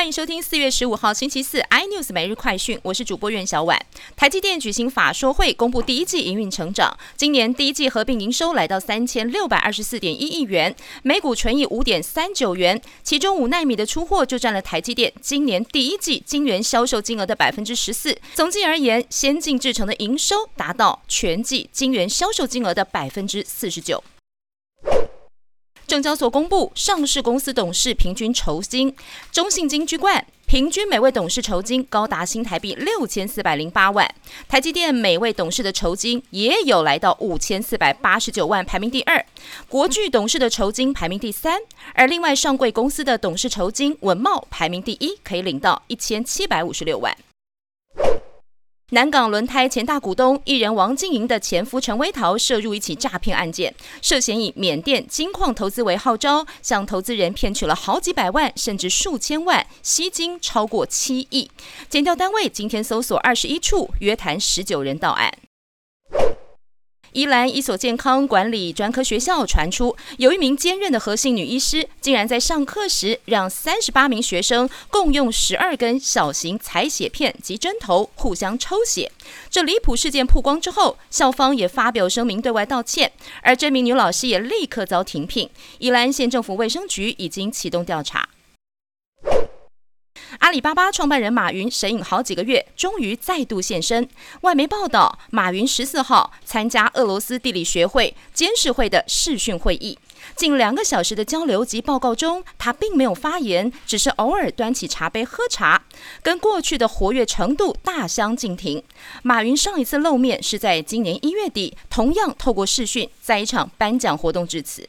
欢迎收听四月十五号星期四 iNews 每日快讯，我是主播苑小婉。台积电举行法说会，公布第一季营运成长，今年第一季合并营收来到三千六百二十四点一亿元，每股纯益五点三九元，其中五纳米的出货就占了台积电今年第一季晶圆销售金额的百分之十四。总计而言，先进制程的营收达到全季晶圆销售金额的百分之四十九。证交所公布上市公司董事平均酬金，中信金居冠，平均每位董事酬金高达新台币六千四百零八万。台积电每位董事的酬金也有来到五千四百八十九万，排名第二。国巨董事的酬金排名第三，而另外上柜公司的董事酬金文茂排名第一，可以领到一千七百五十六万。南港轮胎前大股东艺人王金莹的前夫陈威桃涉入一起诈骗案件，涉嫌以缅甸金矿投资为号召，向投资人骗取了好几百万甚至数千万，吸金超过七亿。检调单位今天搜索二十一处，约谈十九人到案。宜兰一所健康管理专科学校传出，有一名兼任的核心女医师，竟然在上课时让三十八名学生共用十二根小型采血片及针头互相抽血。这离谱事件曝光之后，校方也发表声明对外道歉，而这名女老师也立刻遭停聘。宜兰县政府卫生局已经启动调查。阿里巴巴创办人马云神隐好几个月，终于再度现身。外媒报道，马云十四号参加俄罗斯地理学会监事会的视讯会议，近两个小时的交流及报告中，他并没有发言，只是偶尔端起茶杯喝茶，跟过去的活跃程度大相径庭。马云上一次露面是在今年一月底，同样透过视讯，在一场颁奖活动致辞。